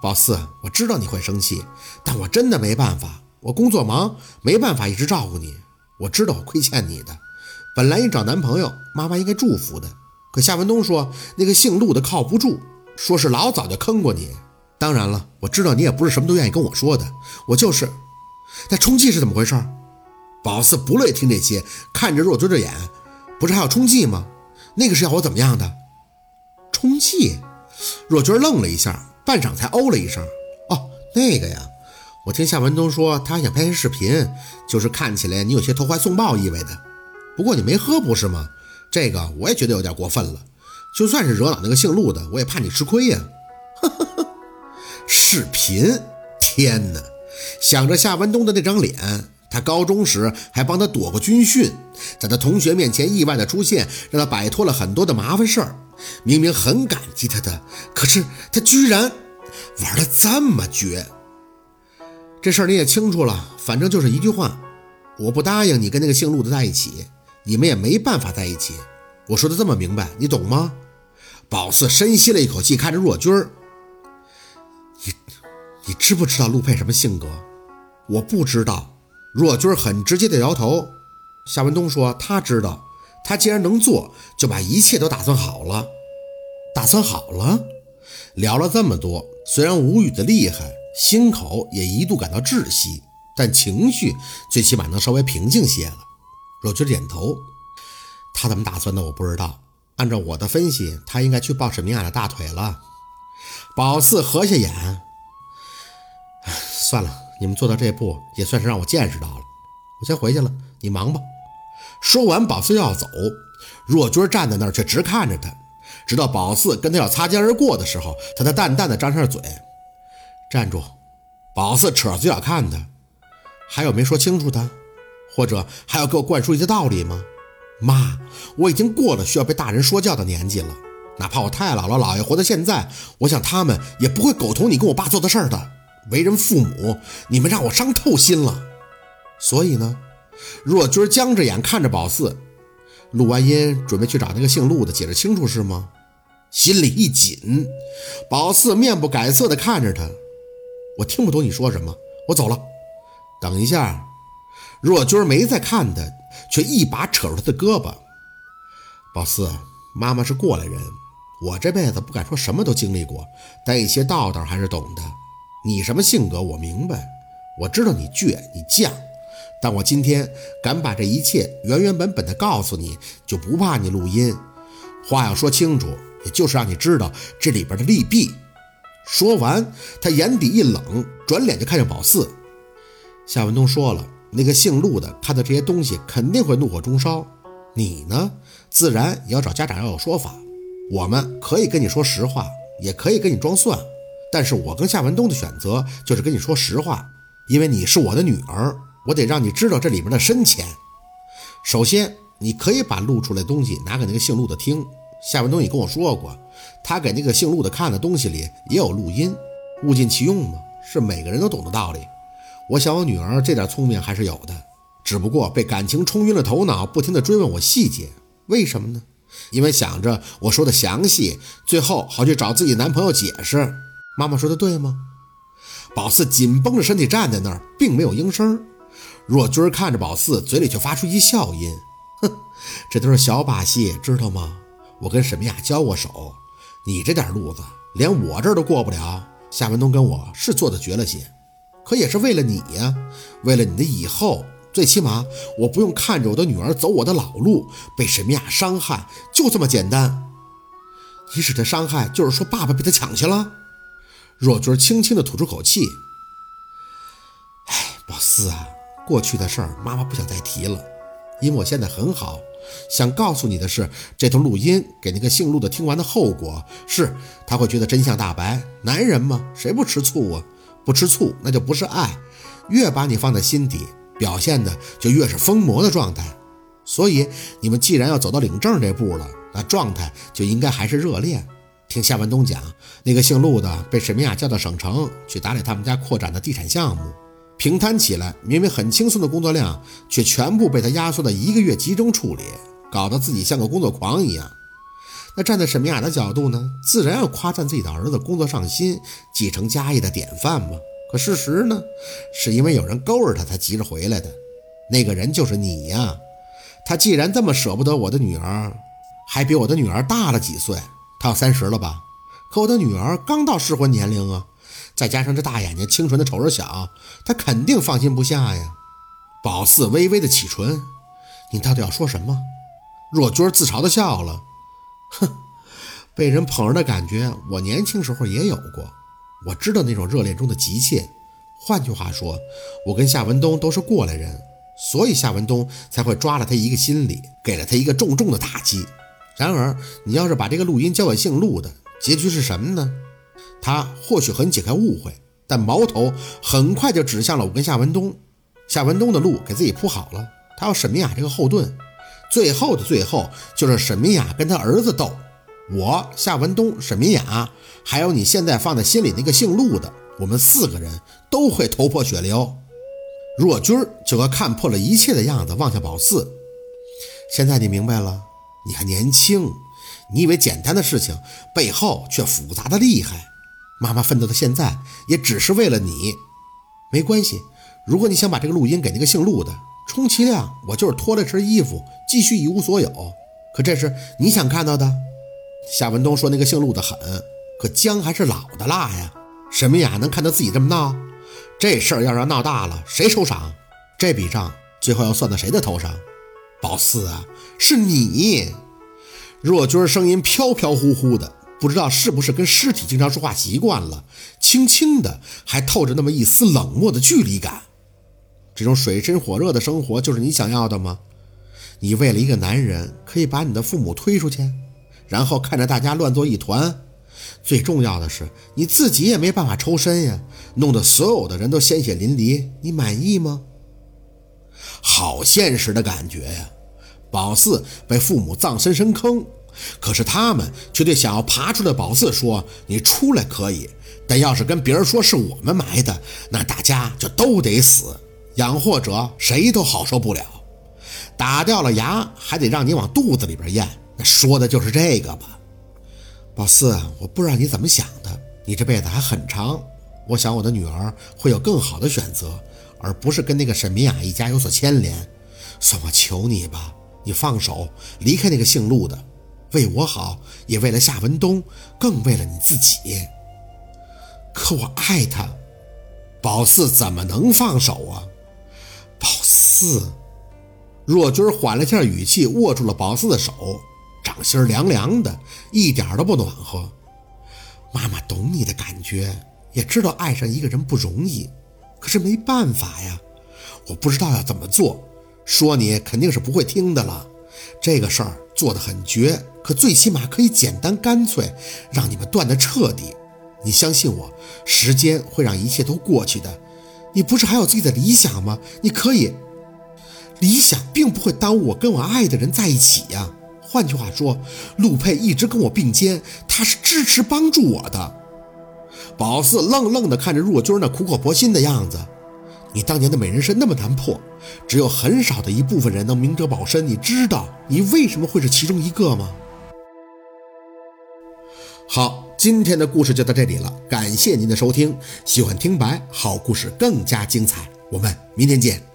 宝四，我知道你会生气，但我真的没办法，我工作忙，没办法一直照顾你。我知道我亏欠你的，本来你找男朋友，妈妈应该祝福的。可夏文东说那个姓陆的靠不住，说是老早就坑过你。当然了，我知道你也不是什么都愿意跟我说的，我就是。那充气是怎么回事？宝四不乐意听这些，看着若君的眼，不是还要充气吗？那个是要我怎么样的？充气？若君愣了一下，半晌才哦了一声：“哦，那个呀，我听夏文东说，他想拍些视频，就是看起来你有些投怀送抱意味的。不过你没喝不是吗？这个我也觉得有点过分了。就算是惹恼那个姓陆的，我也怕你吃亏呀。”呵呵呵。视频？天哪！想着夏文东的那张脸，他高中时还帮他躲过军训，在他同学面前意外的出现，让他摆脱了很多的麻烦事儿。明明很感激他的，可是他居然玩的这么绝。这事儿你也清楚了，反正就是一句话：我不答应你跟那个姓陆的在一起，你们也没办法在一起。我说的这么明白，你懂吗？宝四深吸了一口气，看着若君儿。你你知不知道陆佩什么性格？我不知道。若君儿很直接的摇头。夏文东说他知道，他既然能做，就把一切都打算好了。打算好了。聊了这么多，虽然无语的厉害，心口也一度感到窒息，但情绪最起码能稍微平静些了。若君点头。他怎么打算的我不知道。按照我的分析，他应该去抱沈明雅的大腿了。宝四合下眼。算了，你们做到这步也算是让我见识到了。我先回去了，你忙吧。说完，宝四要走，若君站在那儿却直看着他，直到宝四跟他要擦肩而过的时候，他才淡淡的张上嘴：“站住！”宝四扯着嘴角看他，还有没说清楚的，或者还要给我灌输一些道理吗？妈，我已经过了需要被大人说教的年纪了，哪怕我太姥姥姥爷活到现在，我想他们也不会苟同你跟我爸做的事儿的。为人父母，你们让我伤透心了。所以呢，若君僵着眼看着宝四，陆完音准备去找那个姓陆的解释清楚是吗？心里一紧，宝四面不改色的看着他，我听不懂你说什么，我走了。等一下，若君没再看他，却一把扯住他的胳膊。宝四，妈妈是过来人，我这辈子不敢说什么都经历过，但一些道道还是懂的。你什么性格？我明白，我知道你倔，你犟，但我今天敢把这一切原原本本的告诉你，就不怕你录音。话要说清楚，也就是让你知道这里边的利弊。说完，他眼底一冷，转脸就看向宝四。夏文东说了，那个姓陆的看到这些东西肯定会怒火中烧。你呢，自然也要找家长要有说法。我们可以跟你说实话，也可以跟你装蒜。但是我跟夏文东的选择就是跟你说实话，因为你是我的女儿，我得让你知道这里面的深浅。首先，你可以把录出来的东西拿给那个姓陆的听。夏文东也跟我说过，他给那个姓陆的看的东西里也有录音，物尽其用嘛，是每个人都懂的道理。我想我女儿这点聪明还是有的，只不过被感情冲晕了头脑，不停地追问我细节。为什么呢？因为想着我说的详细，最后好去找自己男朋友解释。妈妈说的对吗？宝四紧绷着身体站在那儿，并没有应声。若君看着宝四，嘴里却发出一笑音：“哼，这都是小把戏，知道吗？我跟沈明雅交过手，你这点路子，连我这儿都过不了。夏文东跟我是做的绝了些，可也是为了你呀，为了你的以后，最起码我不用看着我的女儿走我的老路，被沈明雅伤害，就这么简单。你指的伤害，就是说爸爸被他抢去了？”若君轻轻地吐出口气：“哎，宝四啊，过去的事儿妈妈不想再提了，因为我现在很好。想告诉你的是，这段录音给那个姓陆的听完的后果是，他会觉得真相大白。男人嘛，谁不吃醋啊？不吃醋那就不是爱。越把你放在心底，表现的就越是疯魔的状态。所以你们既然要走到领证这步了，那状态就应该还是热恋。”听夏文东讲，那个姓陆的被沈明雅叫到省城去打理他们家扩展的地产项目，平摊起来明明很轻松的工作量，却全部被他压缩到一个月集中处理，搞得自己像个工作狂一样。那站在沈明雅的角度呢，自然要夸赞自己的儿子工作上心、继承家业的典范嘛。可事实呢，是因为有人勾着他才急着回来的。那个人就是你呀。他既然这么舍不得我的女儿，还比我的女儿大了几岁，他要三十了吧？可我的女儿刚到适婚年龄啊，再加上这大眼睛、清纯的瞅着小，他肯定放心不下呀。宝四微微的启唇：“你到底要说什么？”若君自嘲的笑了。哼，被人捧着的感觉，我年轻时候也有过。我知道那种热恋中的急切。换句话说，我跟夏文东都是过来人，所以夏文东才会抓了他一个心理，给了他一个重重的打击。然而，你要是把这个录音交给姓陆的，结局是什么呢？他或许很解开误会，但矛头很快就指向了我跟夏文东。夏文东的路给自己铺好了，他要沈明雅这个后盾。最后的最后，就是沈明雅跟他儿子斗，我夏文东、沈明雅，还有你现在放在心里那个姓陆的，我们四个人都会头破血流。若君就和看破了一切的样子望向宝四，现在你明白了，你还年轻，你以为简单的事情背后却复杂的厉害。妈妈奋斗到现在，也只是为了你。没关系，如果你想把这个录音给那个姓陆的。充其量我就是脱了身衣服，继续一无所有。可这是你想看到的？夏文东说：“那个姓陆的狠，可姜还是老的辣呀。沈明雅能看到自己这么闹？这事儿要是闹大了，谁收场？这笔账最后要算到谁的头上？宝四啊，是你。”若君声音飘飘忽忽的，不知道是不是跟尸体经常说话习惯了，轻轻的，还透着那么一丝冷漠的距离感。这种水深火热的生活就是你想要的吗？你为了一个男人可以把你的父母推出去，然后看着大家乱作一团。最重要的是你自己也没办法抽身呀，弄得所有的人都鲜血淋漓，你满意吗？好现实的感觉呀！宝四被父母葬身深坑，可是他们却对想要爬出的宝四说：“你出来可以，但要是跟别人说是我们埋的，那大家就都得死。”养活者谁都好受不了，打掉了牙还得让你往肚子里边咽，那说的就是这个吧，宝四，我不知道你怎么想的，你这辈子还很长，我想我的女儿会有更好的选择，而不是跟那个沈明雅一家有所牵连，算我求你吧，你放手离开那个姓陆的，为我好，也为了夏文东，更为了你自己。可我爱他，宝四怎么能放手啊？宝四，若君缓了下语气，握住了宝四的手，掌心凉凉的，一点都不暖和。妈妈懂你的感觉，也知道爱上一个人不容易，可是没办法呀。我不知道要怎么做，说你肯定是不会听的了。这个事儿做得很绝，可最起码可以简单干脆，让你们断得彻底。你相信我，时间会让一切都过去的。你不是还有自己的理想吗？你可以。理想并不会耽误我跟我爱的人在一起呀。换句话说，陆佩一直跟我并肩，他是支持帮助我的。宝四愣愣地看着若君那苦口婆心的样子。你当年的美人身那么难破，只有很少的一部分人能明哲保身。你知道你为什么会是其中一个吗？好，今天的故事就到这里了，感谢您的收听。喜欢听白好故事更加精彩，我们明天见。